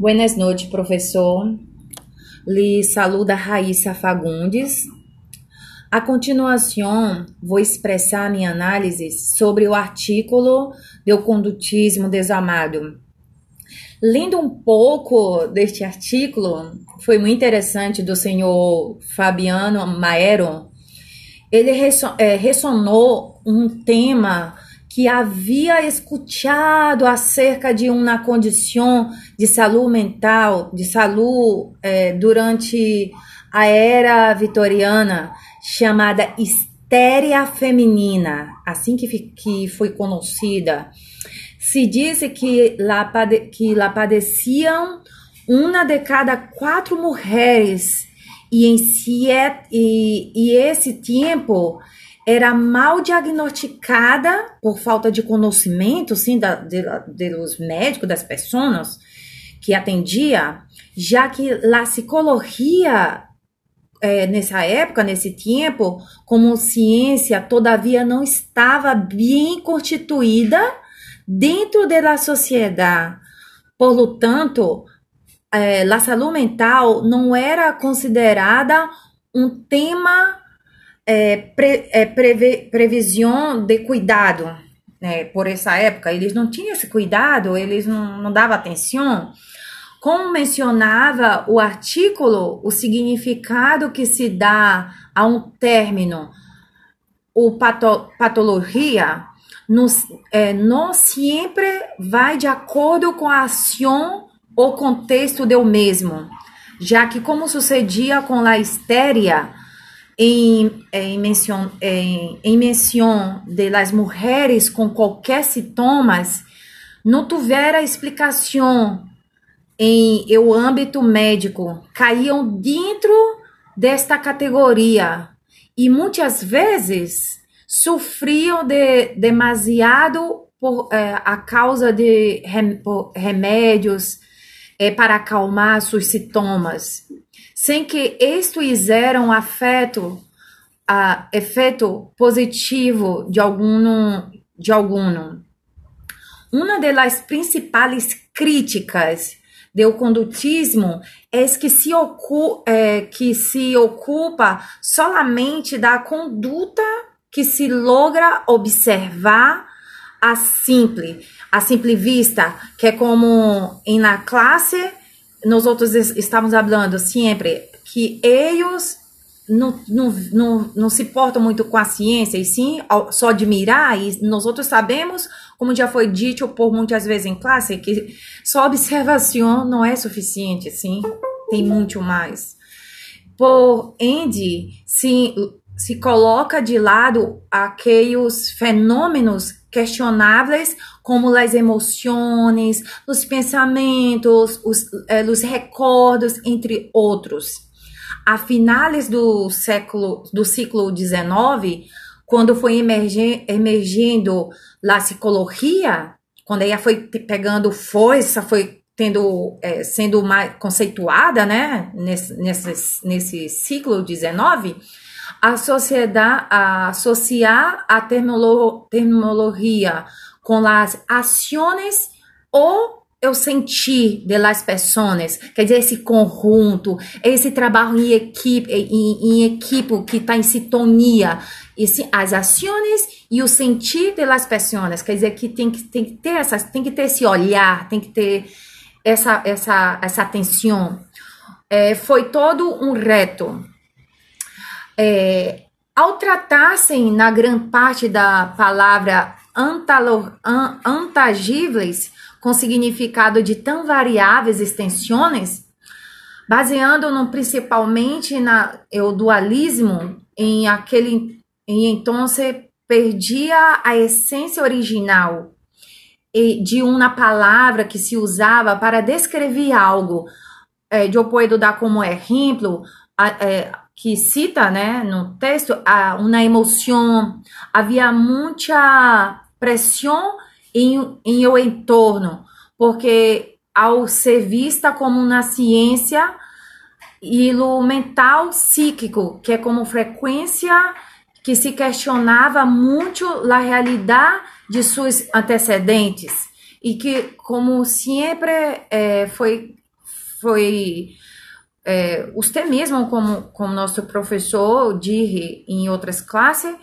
Buenas noches, professor. Lhe saluda Raíssa Fagundes. A continuação, vou expressar minha análise sobre o artículo do condutismo desamado. Lendo um pouco deste artículo, foi muito interessante do senhor Fabiano Maero. Ele é, ressonou um tema que havia escutado acerca de uma condição de saúde mental, de saúde é, durante a era vitoriana, chamada histeria feminina, assim que, que foi conhecida. Se diz que lá, que lá padeciam uma de cada quatro mulheres e em e, e esse tempo era mal diagnosticada por falta de conhecimento, sim, da, de, de, dos médicos, das pessoas que atendia, já que a psicologia é, nessa época, nesse tempo, como ciência, todavia não estava bem constituída dentro da sociedade. Portanto, é, a saúde mental não era considerada um tema é, pre, é, previsão de cuidado, né? Por essa época, eles não tinham esse cuidado, eles não, não davam atenção. Como mencionava o artículo, o significado que se dá a um término, o pato, patologia, não, é, não sempre vai de acordo com a ação ou contexto do mesmo, já que, como sucedia com a histeria, em, em, menção, em, em menção de las mulheres com qualquer sintomas, não tivera explicação em o âmbito médico, caíam dentro desta categoria. E muitas vezes sofriam de demasiado por é, a causa de remédios é, para acalmar seus sintomas sem que isto fizeram afeto, a, efeito positivo de algum, de algum. Uma das principais críticas do condutismo é que se, ocu é, que se ocupa solamente da conduta que se logra observar a simples, a simples vista, que é como na classe nós outros estávamos falando sempre que eles não, não, não, não se portam muito com a ciência, e sim só admirar, e nós outros sabemos, como já foi dito por muitas vezes em classe, que só observação não é suficiente, sim, tem muito mais. Por ende, se, se coloca de lado aqueles fenômenos questionáveis como as emoções, os pensamentos, os, eh, os recordos, entre outros. A finais do século do ciclo XIX, quando foi emergindo a psicologia, quando ela foi pegando força, foi tendo é, sendo mais conceituada, né, nesse, nesse, nesse ciclo XIX, a sociedade a associar a termolo, terminologia com as ações ou eu senti de las pessoas, quer dizer, esse conjunto, esse trabalho em equipe, em, em equipe que está em sintonia, esse, as ações e o sentir de las pessoas, quer dizer, que tem que, tem que ter essas, tem que ter esse olhar, tem que ter essa, essa, essa atenção. É, foi todo um reto. É, ao tratar-se na grande parte da palavra antagíveis, com significado de tão variáveis extensões, baseando-no principalmente na o dualismo em aquele e então se perdia a essência original de uma palavra que se usava para descrever algo. É, eu posso dar como exemplo é, que cita né, no texto uma emoção, havia muita pressão em, em o entorno, porque ao ser vista como uma ciência e o mental psíquico, que é como frequência que se questionava muito a realidade de seus antecedentes. E que, como sempre é, foi foi é, você mesmo, como, como nosso professor, disse em outras classes,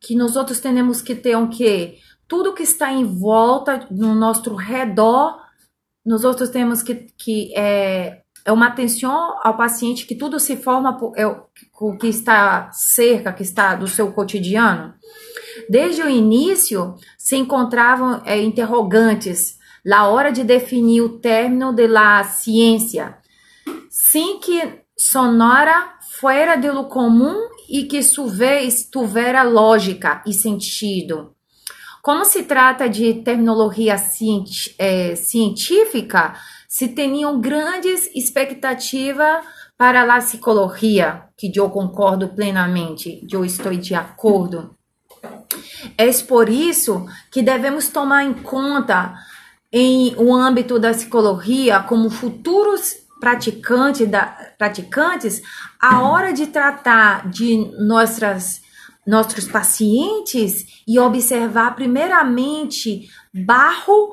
que nós outros temos que ter um que tudo que está em volta, no nosso redor, nós outros temos que, que é, é uma atenção ao paciente que tudo se forma é, o que está cerca, que está do seu cotidiano. Desde o início se encontravam é, interrogantes. Na hora de definir o término da ciência, sem que sonora fora do comum e que sua vez tivera lógica e sentido. Como se trata de terminologia é, científica, se tinham grandes expectativas para a psicologia, que eu concordo plenamente, eu estou de acordo. É por isso que devemos tomar em conta em o âmbito da psicologia como futuros praticantes, da, praticantes a hora de tratar de nossas nossos pacientes e observar primeiramente barro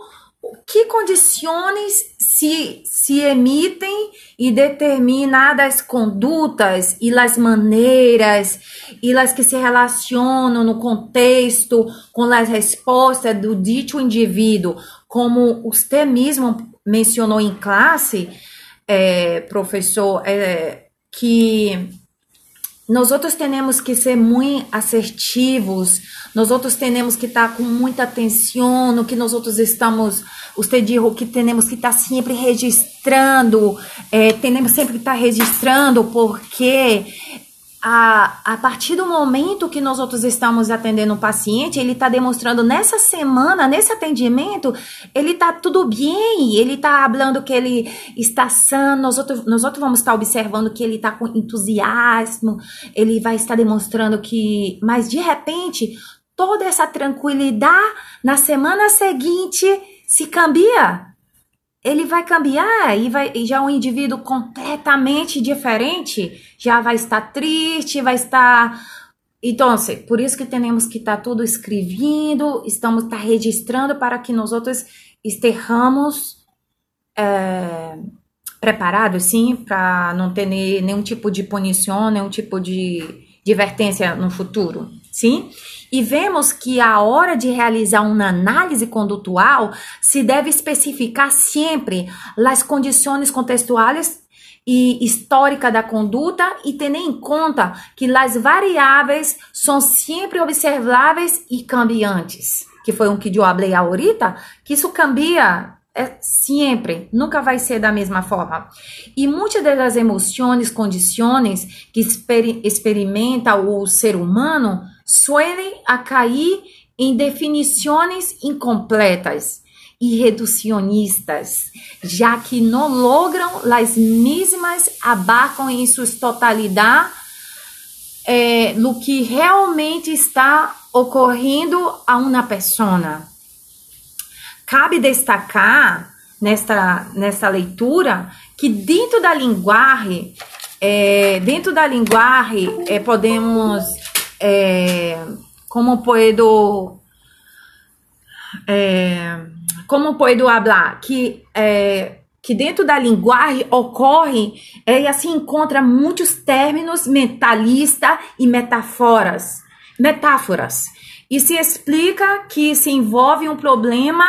que condições se, se emitem e determinadas condutas e as maneiras e as que se relacionam no contexto com as respostas do dito indivíduo, como você mesmo mencionou em classe, é, professor, é, que nós outros temos que ser muito assertivos, nós outros temos que estar com muita atenção no que nós outros estamos, você disse que temos que estar sempre registrando, é, temos sempre que estar registrando, porque a, a partir do momento que nós outros estamos atendendo o paciente, ele está demonstrando nessa semana, nesse atendimento, ele está tudo bem, ele está falando que ele está sano, nós outros, nós outros vamos estar observando que ele está com entusiasmo, ele vai estar demonstrando que, mas de repente, toda essa tranquilidade na semana seguinte se cambia ele vai cambiar e vai e já um indivíduo completamente diferente já vai estar triste, vai estar então, por isso que temos que estar tá tudo escrevendo, estamos tá registrando para que nós outros estejamos é, preparados, sim, para não ter nenhum tipo de punição, nenhum tipo de advertência no futuro, sim? E vemos que a hora de realizar uma análise condutual se deve especificar sempre as condições contextuais e histórica da conduta e ter em conta que as variáveis são sempre observáveis e cambiantes. Que foi um que eu falei ahorita, que isso cambia é sempre, nunca vai ser da mesma forma. E muitas das emoções, condições que exper experimenta o ser humano suelen a cair em definições incompletas e reducionistas, já que não logram as mesmas abarcam em sua totalidade é, no que realmente está ocorrendo a uma pessoa. Cabe destacar nesta, nesta leitura que dentro da linguagem, é, dentro da linguagem, é, podemos é, como puedo é, como puedo hablar? Que é, que dentro da linguagem ocorre é, assim encontra muitos términos mentalistas e metáforas metáforas. E se explica que se envolve um problema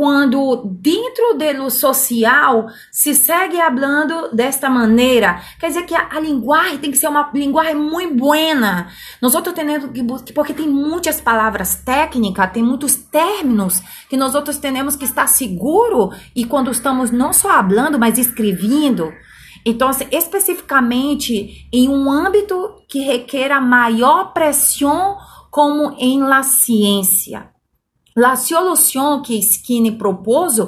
quando dentro do social se segue falando desta maneira, quer dizer que a, a, linguagem tem que ser uma linguagem muito buena. Nós outros temos que, porque tem muitas palavras técnicas, tem muitos términos que nós outros temos que estar seguro e quando estamos não só falando, mas escrevendo. Então, assim, especificamente em um âmbito que requer a maior pressão, como em la ciência. La solução que Skinner propôs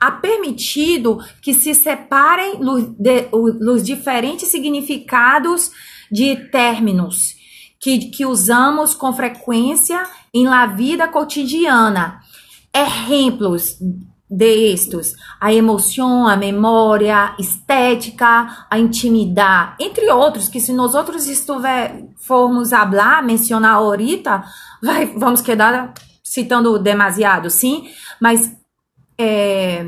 ha permitido que se separem os diferentes significados de términos que, que usamos com frequência em la vida cotidiana. Exemplos destes, a emoção, a memória, estética, a intimidade, entre outros, que se nós outros estiver, formos falar, mencionar ahorita, vai, vamos quedar citando demasiado, sim, mas é,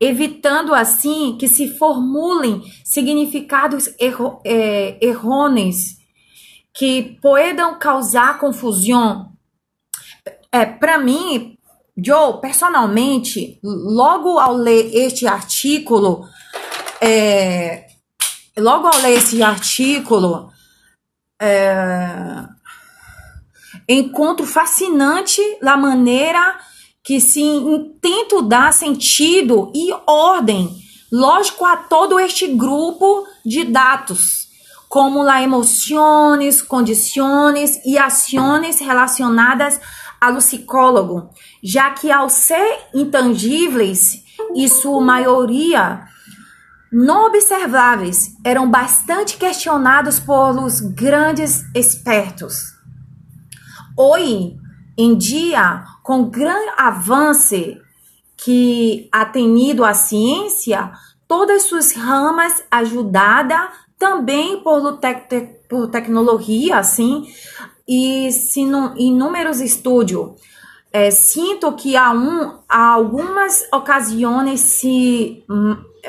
evitando assim que se formulem significados erro, é, que podem causar confusão. É, Para mim, Joe, personalmente, logo ao ler este artículo, é, logo ao ler esse artículo, é, encontro fascinante a maneira que se intento dar sentido e ordem, lógico, a todo este grupo de dados, como las emoções, condições e ações relacionadas ao psicólogo, já que ao ser intangíveis e sua maioria não observáveis, eram bastante questionados pelos grandes expertos. Hoje em dia, com grande avanço que ha tenido a ciência, todas suas ramas ajudada também por, por tecnologia, assim, e inúmeros estudos. É, sinto que há, um, há algumas ocasiões se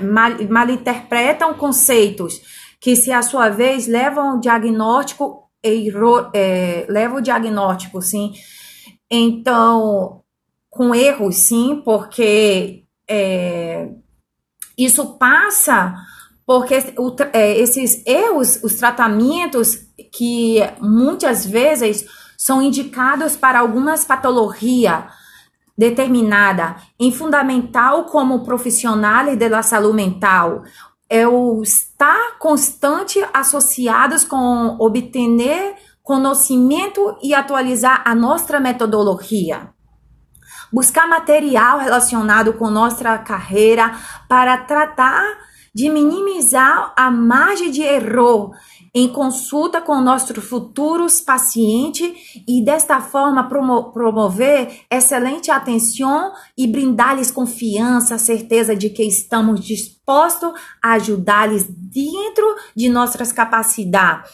mal, malinterpretam conceitos que, se a sua vez levam ao diagnóstico, erro, é, levam o diagnóstico, sim, então, com erros, sim, porque é, isso passa porque o, é, esses erros, os tratamentos que muitas vezes são indicados para algumas patologias determinada em fundamental como profissional da saúde mental é o estar constante associados com obter conhecimento e atualizar a nossa metodologia. Buscar material relacionado com nossa carreira para tratar de minimizar a margem de erro em consulta com nossos futuros pacientes e desta forma promo promover excelente atenção e brindar-lhes confiança, certeza de que estamos dispostos a ajudar-lhes dentro de nossas capacidades.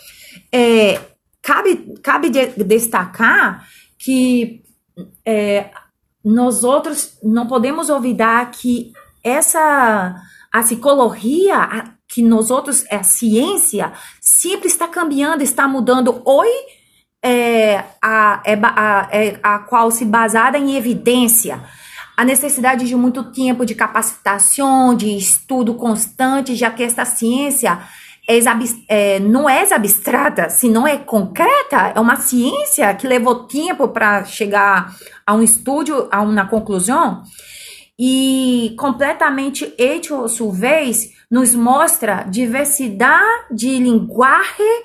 É, Cabe, cabe de, destacar que é, nós outros não podemos olvidar que essa a psicologia, que nós outros, é a ciência, sempre está cambiando, está mudando. Oi, é, a, é, a, é, a qual se baseada em evidência. A necessidade de muito tempo de capacitação, de estudo constante, já que esta ciência é, não é abstrata, se não é concreta, é uma ciência que levou tempo para chegar a um estudo, a uma conclusão, e completamente ético, vez, nos mostra diversidade de linguagem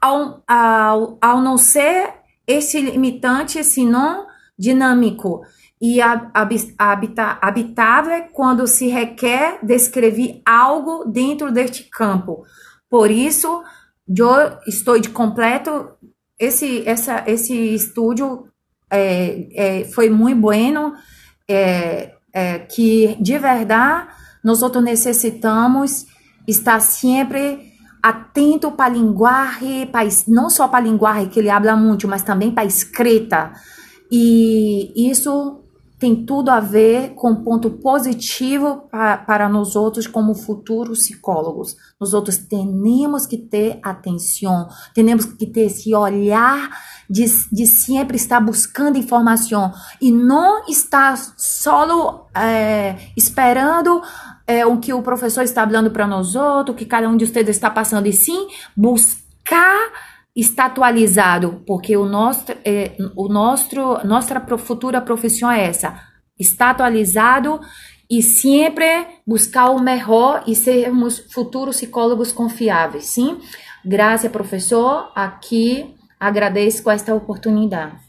ao, ao, ao não ser esse limitante, senão dinâmico e habita, habitável quando se requer descrever algo dentro deste campo. Por isso, eu estou de completo. Esse, essa, esse estúdio é, é, foi muito bueno, é, é, que de verdade nós necessitamos estar sempre atento para a linguagem, não só para a linguagem que ele habla muito, mas também para a escrita. E isso tem tudo a ver com ponto positivo para, para nós outros como futuros psicólogos. Nós outros temos que ter atenção, temos que ter esse olhar de, de sempre estar buscando informação e não estar só é, esperando é, o que o professor está falando para nós outros, o que cada um de vocês está passando, e sim buscar está atualizado, porque o nosso, é, o nosso, nossa futura profissão é essa, está atualizado e sempre buscar o melhor e sermos futuros psicólogos confiáveis, sim? Graças, professor, aqui agradeço esta oportunidade.